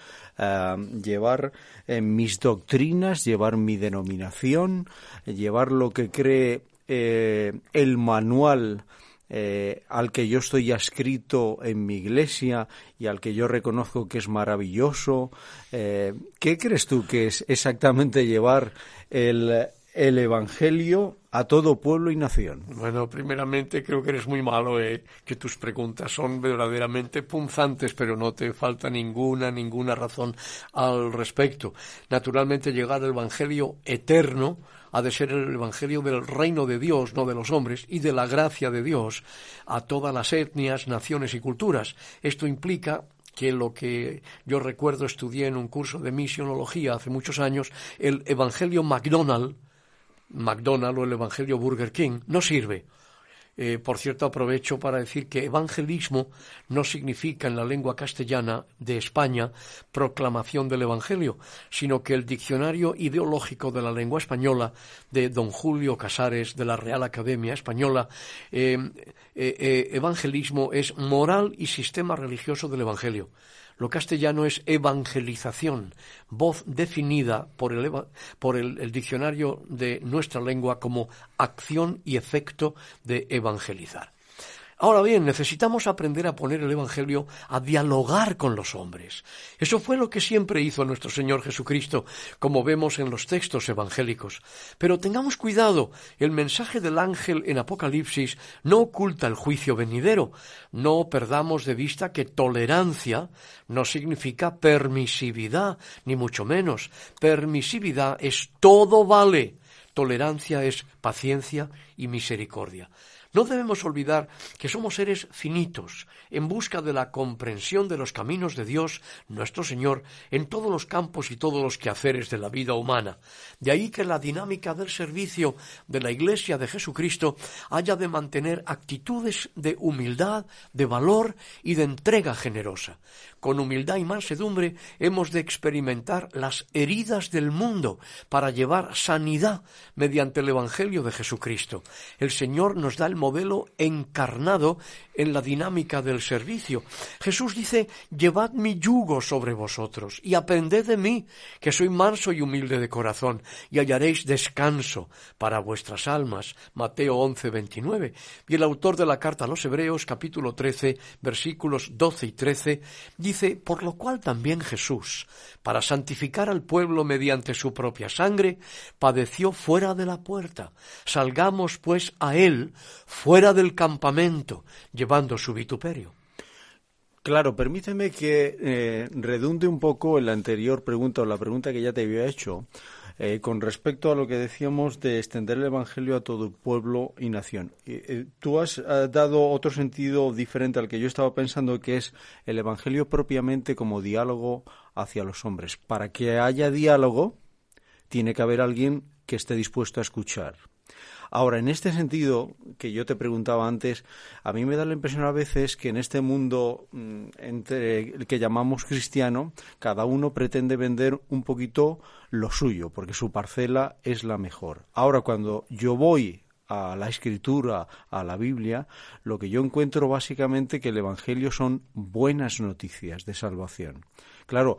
[SPEAKER 2] llevar eh, mis doctrinas, llevar mi denominación, llevar lo que cree eh, el manual eh, al que yo estoy adscrito en mi iglesia y al que yo reconozco que es maravilloso. ¿Qué crees tú que es exactamente llevar el, el Evangelio a todo pueblo y nación?
[SPEAKER 1] Bueno, primeramente creo que eres muy malo, eh, que tus preguntas son verdaderamente punzantes, pero no te falta ninguna, ninguna razón al respecto. Naturalmente llegar al Evangelio eterno ha de ser el Evangelio del reino de Dios, no de los hombres, y de la gracia de Dios a todas las etnias, naciones y culturas. Esto implica que lo que yo recuerdo estudié en un curso de misionología hace muchos años, el Evangelio McDonald, McDonald's o el Evangelio Burger King, no sirve. Eh, por cierto, aprovecho para decir que evangelismo no significa en la lengua castellana de España proclamación del Evangelio, sino que el diccionario ideológico de la lengua española de don Julio Casares de la Real Academia Española, eh, eh, evangelismo es moral y sistema religioso del Evangelio. Lo castellano es evangelización, voz definida por, el, diccionario de nuestra lengua como acción y efecto de evangelizar. Ahora bien, necesitamos aprender a poner el Evangelio a dialogar con los hombres. Eso fue lo que siempre hizo nuestro Señor Jesucristo, como vemos en los textos evangélicos. Pero tengamos cuidado, el mensaje del ángel en Apocalipsis no oculta el juicio venidero. No perdamos de vista que tolerancia no significa permisividad, ni mucho menos. Permisividad es todo vale. Tolerancia es paciencia y misericordia. No debemos olvidar que somos seres finitos, en busca de la comprensión de los caminos de Dios, nuestro Señor, en todos los campos y todos los quehaceres de la vida humana. De ahí que la dinámica del servicio de la Iglesia de Jesucristo haya de mantener actitudes de humildad, de valor y de entrega generosa con humildad y mansedumbre hemos de experimentar las heridas del mundo para llevar sanidad mediante el Evangelio de Jesucristo. El Señor nos da el modelo encarnado en la dinámica del servicio. Jesús dice, llevad mi yugo sobre vosotros y aprended de mí, que soy manso y humilde de corazón, y hallaréis descanso para vuestras almas. Mateo 11, 29. Y el autor de la carta a los Hebreos, capítulo 13, versículos 12 y 13, Dice, por lo cual también Jesús, para santificar al pueblo mediante su propia sangre, padeció fuera de la puerta. Salgamos pues a él fuera del campamento, llevando su vituperio.
[SPEAKER 2] Claro, permíteme que eh, redunde un poco en la anterior pregunta o la pregunta que ya te había hecho eh, con respecto a lo que decíamos de extender el Evangelio a todo pueblo y nación. Eh, tú has dado otro sentido diferente al que yo estaba pensando, que es el Evangelio propiamente como diálogo hacia los hombres. Para que haya diálogo, tiene que haber alguien que esté dispuesto a escuchar. Ahora, en este sentido que yo te preguntaba antes, a mí me da la impresión a veces que en este mundo mm, entre el que llamamos cristiano, cada uno pretende vender un poquito lo suyo, porque su parcela es la mejor. Ahora, cuando yo voy a la escritura, a la Biblia, lo que yo encuentro básicamente que el Evangelio son buenas noticias de salvación. Claro,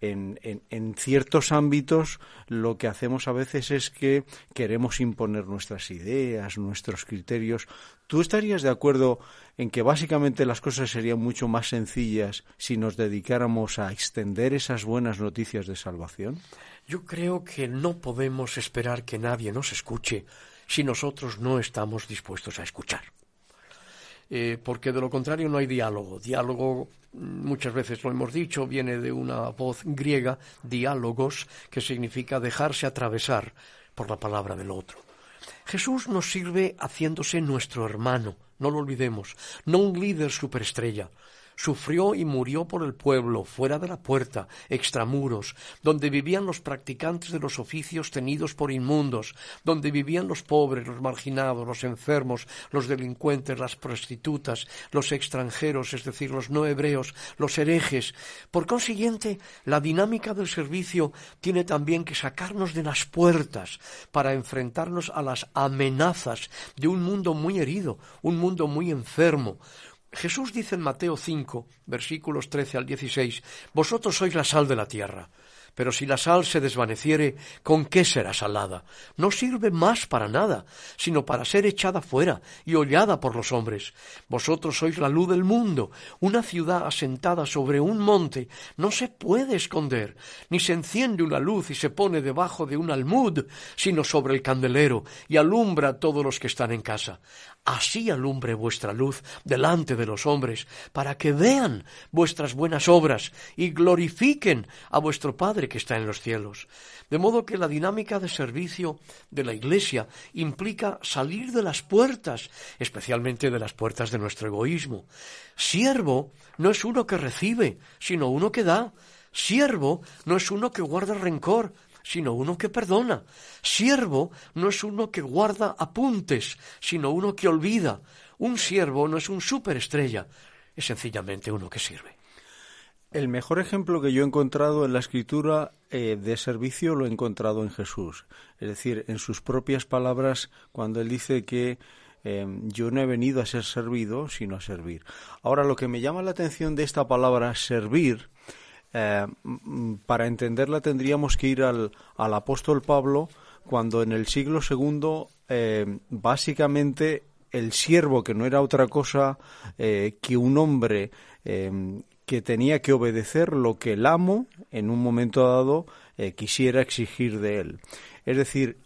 [SPEAKER 2] en, ciertos ámbitos lo que hacemos a veces es que queremos imponer nuestras ideas, nuestros criterios. ¿Tú estarías de acuerdo en que básicamente las cosas serían mucho más sencillas si nos dedicáramos a extender esas buenas noticias de salvación?
[SPEAKER 1] Yo creo que no podemos esperar que nadie nos escuche si nosotros no estamos dispuestos a escuchar. Eh, porque de lo contrario no hay diálogo. Diálogo, muchas veces lo hemos dicho, viene de una voz griega, diálogos, que significa dejarse atravesar por la palabra del otro. Jesús nos sirve haciéndose nuestro hermano, no lo olvidemos, no un líder superestrella, sufrió y murió por el pueblo, fuera de la puerta, extramuros, donde vivían los practicantes de los oficios tenidos por inmundos, donde vivían los pobres, los marginados, los enfermos, los delincuentes, las prostitutas, los extranjeros, es decir, los no hebreos, los herejes. Por consiguiente, la dinámica del servicio tiene también que sacarnos de las puertas para enfrentarnos a las amenazas de un mundo muy herido, un mundo muy enfermo, Jesús dice en Mateo 5, versículos 13 al 16, Vosotros sois la sal de la tierra. Pero si la sal se desvaneciere, ¿con qué será salada? No sirve más para nada, sino para ser echada fuera y hollada por los hombres. Vosotros sois la luz del mundo. Una ciudad asentada sobre un monte no se puede esconder, ni se enciende una luz y se pone debajo de un almud, sino sobre el candelero, y alumbra a todos los que están en casa. Así alumbre vuestra luz delante de los hombres, para que vean vuestras buenas obras y glorifiquen a vuestro Padre que está en los cielos. De modo que la dinámica de servicio de la Iglesia implica salir de las puertas, especialmente de las puertas de nuestro egoísmo. Siervo no es uno que recibe, sino uno que da. Siervo no es uno que guarda rencor, sino uno que perdona. Siervo no es uno que guarda apuntes, sino uno que olvida. Un siervo no es un superestrella, es sencillamente uno que sirve.
[SPEAKER 2] El mejor ejemplo que yo he encontrado en la escritura eh, de servicio lo he encontrado en Jesús. Es decir, en sus propias palabras, cuando él dice que eh, yo no he venido a ser servido, sino a servir. Ahora, lo que me llama la atención de esta palabra servir eh, para entenderla tendríamos que ir al, apóstol Pablo cuando en el siglo II eh, básicamente el siervo, que no era otra cosa eh, que un hombre que tenía que obedecer lo que el amo en un momento dado quisiera exigir de él. Es decir,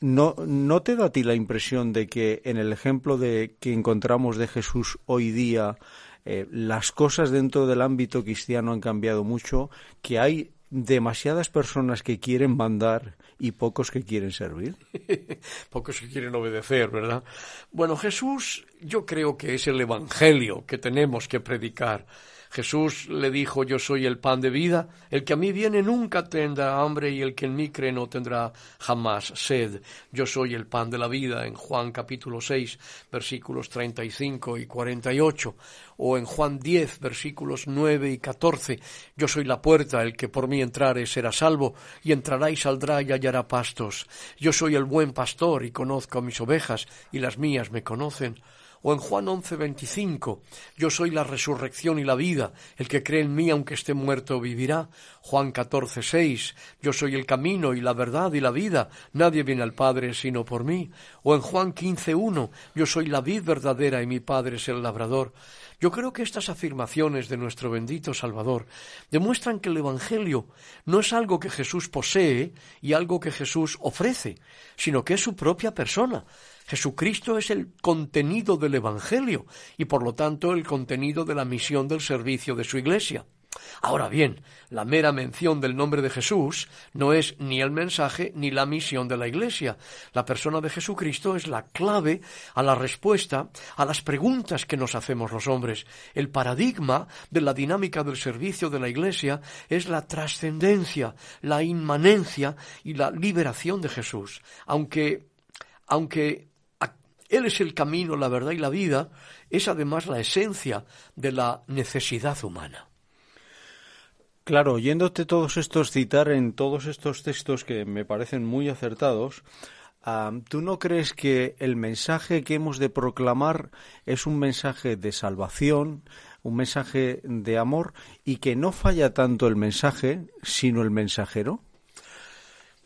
[SPEAKER 2] no, ¿no te da a ti la impresión de que en el ejemplo de que encontramos de Jesús hoy día eh, las cosas dentro del ámbito cristiano han cambiado mucho, que hay demasiadas personas que quieren mandar y pocos que quieren servir.
[SPEAKER 1] pocos que quieren obedecer, ¿verdad? Bueno, Jesús yo creo que es el Evangelio que tenemos que predicar. Jesús le dijo, yo soy el pan de vida, el que a mí viene nunca tendrá hambre y el que en mí cree no tendrá jamás sed. Yo soy el pan de la vida en Juan capítulo 6 versículos 35 y 48 o en Juan 10 versículos 9 y 14. Yo soy la puerta, el que por mí entrare será salvo y entrará y saldrá y hallará pastos. Yo soy el buen pastor y conozco a mis ovejas y las mías me conocen o en Juan 11:25, yo soy la resurrección y la vida, el que cree en mí aunque esté muerto vivirá. Juan 14:6, yo soy el camino y la verdad y la vida, nadie viene al Padre sino por mí. O en Juan 15:1, yo soy la vid verdadera y mi Padre es el labrador. Yo creo que estas afirmaciones de nuestro bendito Salvador demuestran que el Evangelio no es algo que Jesús posee y algo que Jesús ofrece, sino que es su propia persona. Jesucristo es el contenido del Evangelio y por lo tanto el contenido de la misión del servicio de su Iglesia. Ahora bien, la mera mención del nombre de Jesús no es ni el mensaje ni la misión de la Iglesia. La persona de Jesucristo es la clave a la respuesta a las preguntas que nos hacemos los hombres. El paradigma de la dinámica del servicio de la Iglesia es la trascendencia, la inmanencia y la liberación de Jesús. Aunque, aunque él es el camino, la verdad y la vida, es además la esencia de la necesidad humana.
[SPEAKER 2] Claro, oyéndote todos estos citar en todos estos textos que me parecen muy acertados, ¿tú no crees que el mensaje que hemos de proclamar es un mensaje de salvación, un mensaje de amor y que no falla tanto el mensaje, sino el mensajero?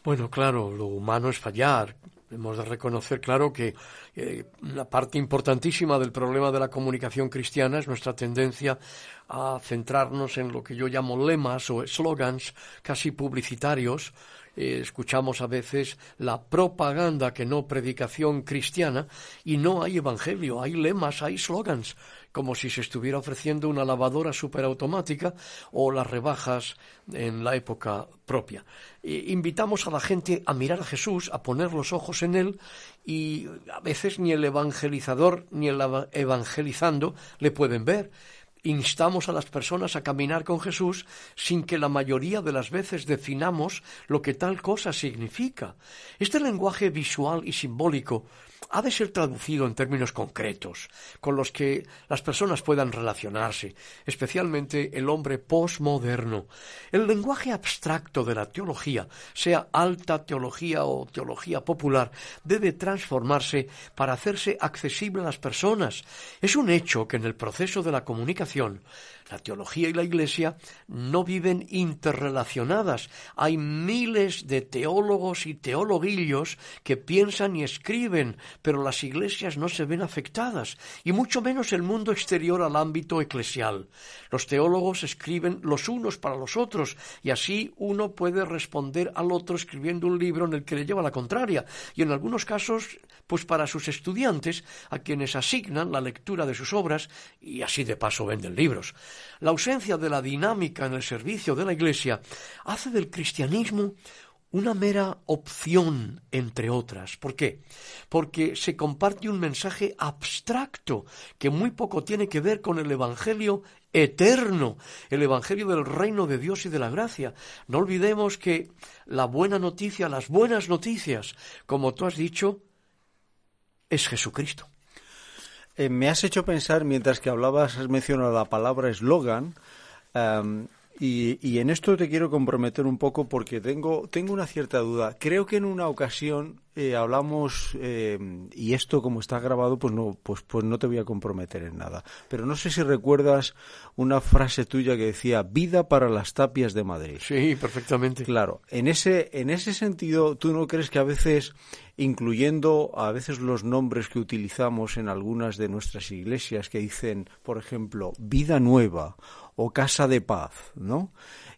[SPEAKER 1] Bueno, claro, lo humano es fallar. Hemos de reconocer, claro, que eh, una parte importantísima del problema de la comunicación cristiana es nuestra tendencia a centrarnos en lo que yo llamo lemas o slogans casi publicitarios. Eh, escuchamos a veces la propaganda que no predicación cristiana y no hay evangelio, hay lemas, hay slogans como si se estuviera ofreciendo una lavadora superautomática o las rebajas en la época propia. invitamos a la gente a mirar a Jesús, a poner los ojos en Él y a veces ni el evangelizador ni el evangelizando le pueden ver instamos a las personas a caminar con Jesús sin que la mayoría de las veces definamos lo que tal cosa significa. Este lenguaje visual y simbólico ha de ser traducido en términos concretos, con los que las personas puedan relacionarse, especialmente el hombre postmoderno. El lenguaje abstracto de la teología, sea alta teología o teología popular, debe transformarse para hacerse accesible a las personas. Es un hecho que en el proceso de la comunicación la teología y la Iglesia no viven interrelacionadas. Hay miles de teólogos y teologuillos que piensan y escriben, pero las iglesias no se ven afectadas, y mucho menos el mundo exterior al ámbito eclesial. Los teólogos escriben los unos para los otros, y así uno puede responder al otro escribiendo un libro en el que le lleva la contraria, y en algunos casos, pues para sus estudiantes, a quienes asignan la lectura de sus obras, y así de paso venden libros. La ausencia de la dinámica en el servicio de la Iglesia hace del cristianismo una mera opción entre otras. ¿Por qué? Porque se comparte un mensaje abstracto que muy poco tiene que ver con el Evangelio eterno, el Evangelio del reino de Dios y de la gracia. No olvidemos que la buena noticia, las buenas noticias, como tú has dicho, es Jesucristo.
[SPEAKER 2] Eh, me has hecho pensar, mientras que hablabas, has mencionado la palabra eslogan, em, y, en esto te quiero comprometer un poco porque tengo, tengo una cierta duda. Creo que en una ocasión eh, hablamos, em, y esto como está grabado, pues no, pues, pues no te voy a comprometer en nada. Pero no sé si recuerdas una frase tuya que decía, vida para las tapias de Madrid.
[SPEAKER 1] Sí, perfectamente.
[SPEAKER 2] Claro, en ese, en ese sentido, ¿tú no crees que a veces incluyendo a veces los nombres que utilizamos en algunas de nuestras iglesias que dicen, por ejemplo, vida nueva o casa de paz, ¿no?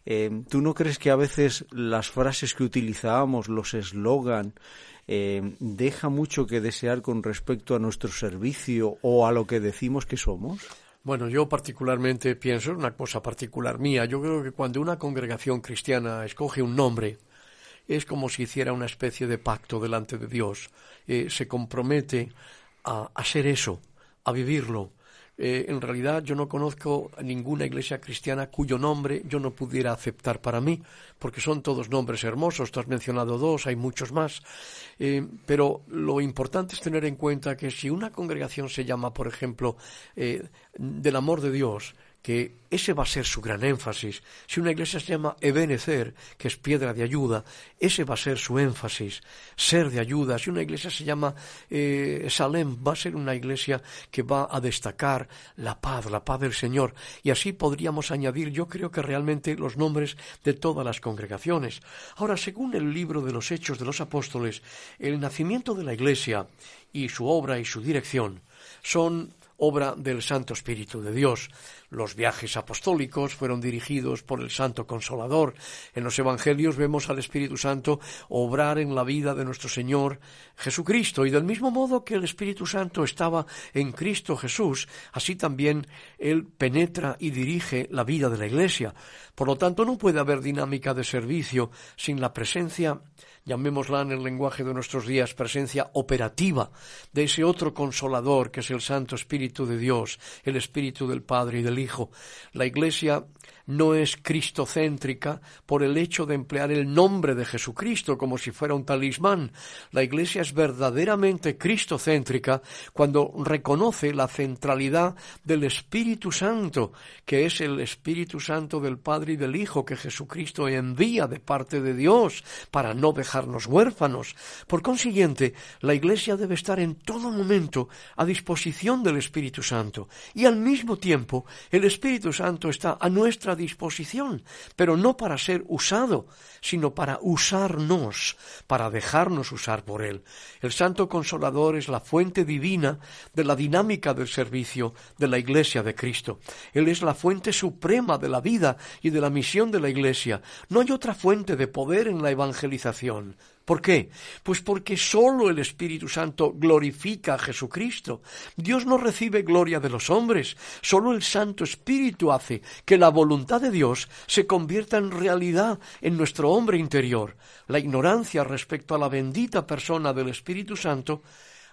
[SPEAKER 2] Eh, ¿Tú no crees que a veces las frases que utilizamos, los eslogan, eh, deja mucho que desear con respecto a nuestro servicio o a lo que decimos que somos?
[SPEAKER 1] Bueno, yo particularmente pienso, una cosa particular mía, yo creo que cuando una congregación cristiana escoge un nombre, es como si hiciera una especie de pacto delante de Dios. Eh, se compromete a hacer eso, a vivirlo. Eh, en realidad yo no conozco ninguna iglesia cristiana cuyo nombre yo no pudiera aceptar para mí, porque son todos nombres hermosos. Tú has mencionado dos, hay muchos más. Eh, pero lo importante es tener en cuenta que si una congregación se llama, por ejemplo, del amor de Dios, que ese va a ser su gran énfasis. Si una iglesia se llama Ebenecer, que es piedra de ayuda, ese va a ser su énfasis, ser de ayuda. Si una iglesia se llama eh, Salem, va a ser una iglesia que va a destacar la paz, la paz del Señor. Y así podríamos añadir, yo creo que realmente los nombres de todas las congregaciones. Ahora, según el libro de los Hechos de los Apóstoles, el nacimiento de la iglesia y su obra y su dirección son obra del Santo Espíritu de Dios. Los viajes apostólicos fueron dirigidos por el Santo Consolador. En los Evangelios vemos al Espíritu Santo obrar en la vida de nuestro Señor Jesucristo. Y del mismo modo que el Espíritu Santo estaba en Cristo Jesús, así también Él penetra y dirige la vida de la Iglesia. Por lo tanto, no puede haber dinámica de servicio sin la presencia llamémosla en el lenguaje de nuestros días, presencia operativa de ese otro consolador que es el Santo Espíritu de Dios, el Espíritu del Padre y del Hijo. La Iglesia no es cristocéntrica por el hecho de emplear el nombre de Jesucristo como si fuera un talismán. La Iglesia es verdaderamente cristocéntrica cuando reconoce la centralidad del Espíritu Santo, que es el Espíritu Santo del Padre y del Hijo que Jesucristo envía de parte de Dios para no dejarnos huérfanos. Por consiguiente, la Iglesia debe estar en todo momento a disposición del Espíritu Santo y al mismo tiempo el Espíritu Santo está a nuestra disposición, pero no para ser usado, sino para usarnos, para dejarnos usar por Él. El Santo Consolador es la fuente divina de la dinámica del servicio de la Iglesia de Cristo. Él es la fuente suprema de la vida y de la misión de la Iglesia. No hay otra fuente de poder en la evangelización. ¿Por qué? Pues porque sólo el Espíritu Santo glorifica a Jesucristo. Dios no recibe gloria de los hombres, sólo el Santo Espíritu hace que la voluntad de Dios se convierta en realidad en nuestro hombre interior. La ignorancia respecto a la bendita persona del Espíritu Santo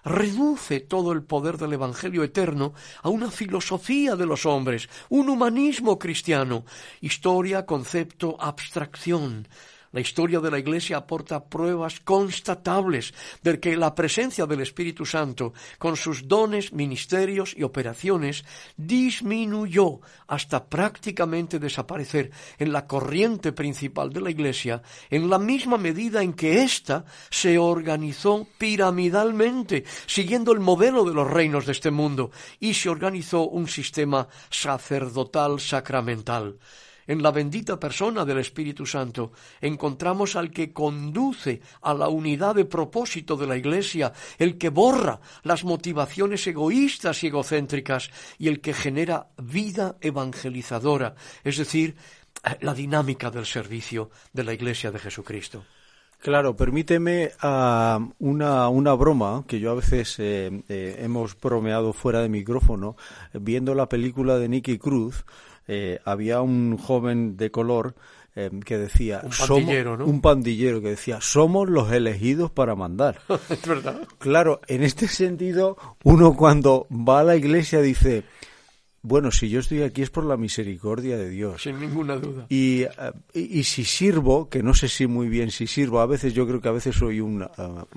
[SPEAKER 1] reduce todo el poder del Evangelio eterno a una filosofía de los hombres, un humanismo cristiano, historia, concepto, abstracción. La historia de la Iglesia aporta pruebas constatables de que la presencia del Espíritu Santo, con sus dones, ministerios y operaciones, disminuyó hasta prácticamente desaparecer en la corriente principal de la Iglesia, en la misma medida en que ésta se organizó piramidalmente, siguiendo el modelo de los reinos de este mundo, y se organizó un sistema sacerdotal sacramental en la bendita persona del Espíritu Santo, encontramos al que conduce a la unidad de propósito de la Iglesia, el que borra las motivaciones egoístas y egocéntricas y el que genera vida evangelizadora, es decir, la dinámica del servicio de la Iglesia de Jesucristo.
[SPEAKER 2] Claro, permíteme uh, una, una, broma que yo a veces eh, eh, hemos bromeado fuera de micrófono, viendo la película de Nicky Cruz, eh, había un joven de color eh, que decía
[SPEAKER 1] un pandillero,
[SPEAKER 2] un pandillero que decía somos los elegidos para mandar
[SPEAKER 1] es verdad
[SPEAKER 2] claro en este sentido uno cuando va a la iglesia dice bueno, si yo estoy aquí es por la misericordia de Dios.
[SPEAKER 1] Sin ninguna duda.
[SPEAKER 2] Y, eh, y, si sirvo, que no sé si muy bien si sirvo, a veces yo creo que a veces soy una,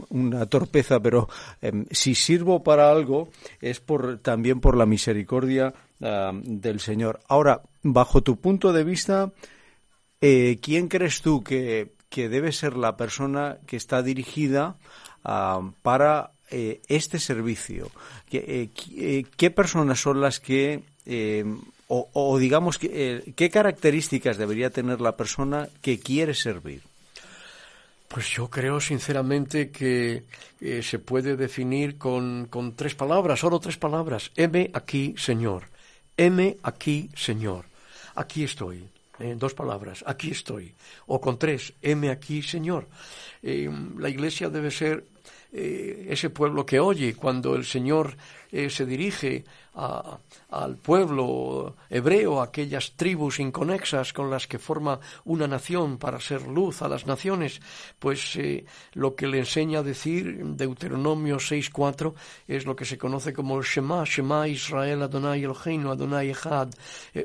[SPEAKER 2] una torpeza, pero em, si sirvo para algo es por, también por la misericordia del Señor. Ahora, bajo tu punto de vista, eh, ¿quién crees tú que, que, debe ser la persona que está dirigida para eh, este servicio? ¿Qué, eh, ¿Qué, personas son las que, o, o, digamos, que, qué características debería tener la persona que quiere servir?
[SPEAKER 1] Pues yo creo sinceramente que se puede definir con, con tres palabras, solo tres palabras. M aquí, Señor heme aquí, Señor. Aquí estoy. En dos palabras, aquí estoy. O con tres, heme aquí, Señor. Eh, la iglesia debe ser eh, ese pueblo que oye cuando el Señor eh, se dirige al pueblo hebreo, aquellas tribus inconexas con las que forma una nación para ser luz a las naciones, pues eh, lo que le enseña a decir Deuteronomio 6.4 es lo que se conoce como el Shema, Shema Israel Adonai Eloheinu, Adonai Echad.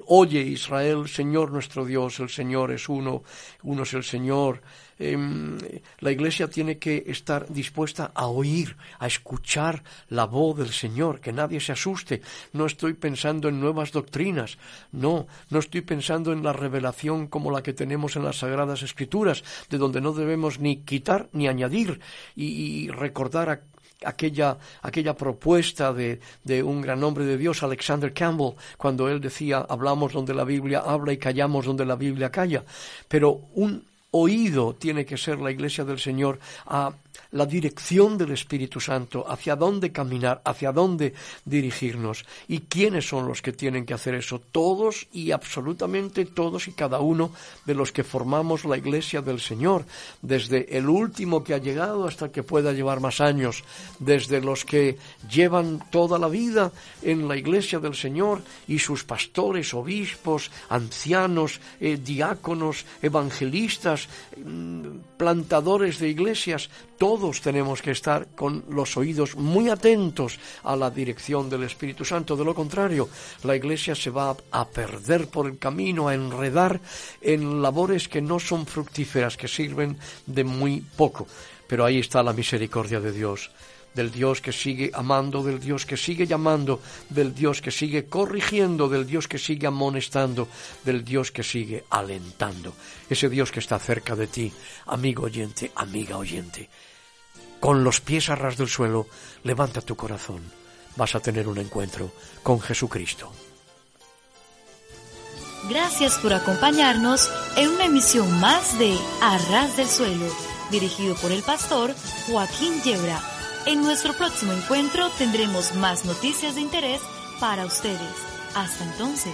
[SPEAKER 1] oye Israel, Señor nuestro Dios, el Señor es uno, uno es el Señor. Em, la iglesia tiene que estar dispuesta a oír, a escuchar la voz del Señor, que nadie se asuste. No estoy pensando en nuevas doctrinas, no, no estoy pensando en la revelación como la que tenemos en las Sagradas Escrituras, de donde no debemos ni quitar ni añadir y, recordar aquella, aquella propuesta de, de, un gran hombre de Dios, Alexander Campbell, cuando él decía, hablamos donde la Biblia habla y callamos donde la Biblia calla. Pero un oído tiene que ser la Iglesia del Señor a la dirección del Espíritu Santo, hacia dónde caminar, hacia dónde dirigirnos. ¿Y quiénes son los que tienen que hacer eso? Todos y absolutamente todos y cada uno de los que formamos la Iglesia del Señor, desde el último que ha llegado hasta el que pueda llevar más años, desde los que llevan toda la vida en la Iglesia del Señor y sus pastores, obispos, ancianos, eh, diáconos, evangelistas, mm, plantadores de iglesias, todos tenemos que estar con los oídos muy atentos a la dirección del Espíritu Santo. De lo contrario, la Iglesia se va a perder por el camino, a enredar en labores que no son fructíferas, que sirven de muy poco. Pero ahí está la misericordia de Dios del Dios que sigue amando, del Dios que sigue llamando, del Dios que sigue corrigiendo, del Dios que sigue amonestando, del Dios que sigue alentando. Ese Dios que está cerca de ti, amigo oyente, amiga oyente. Con los pies a ras del suelo, levanta tu corazón. Vas a tener un encuentro con Jesucristo.
[SPEAKER 4] Gracias por acompañarnos en una emisión más de Arras del Suelo, dirigido por el pastor Joaquín Yebra en nuestro próximo encuentro tendremos más noticias de interés para ustedes. Hasta entonces.